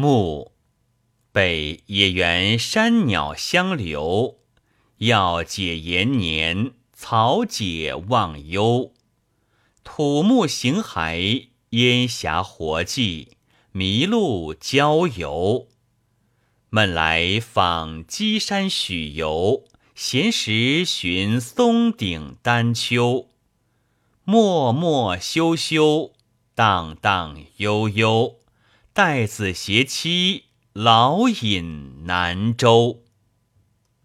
暮，北野原山鸟相留，要解延年，草解忘忧。土木形骸，烟霞活计，麋鹿郊游。闷来访稽山许游，闲时寻松顶丹丘。默默修修，荡荡悠悠，带子携妻，老隐南州。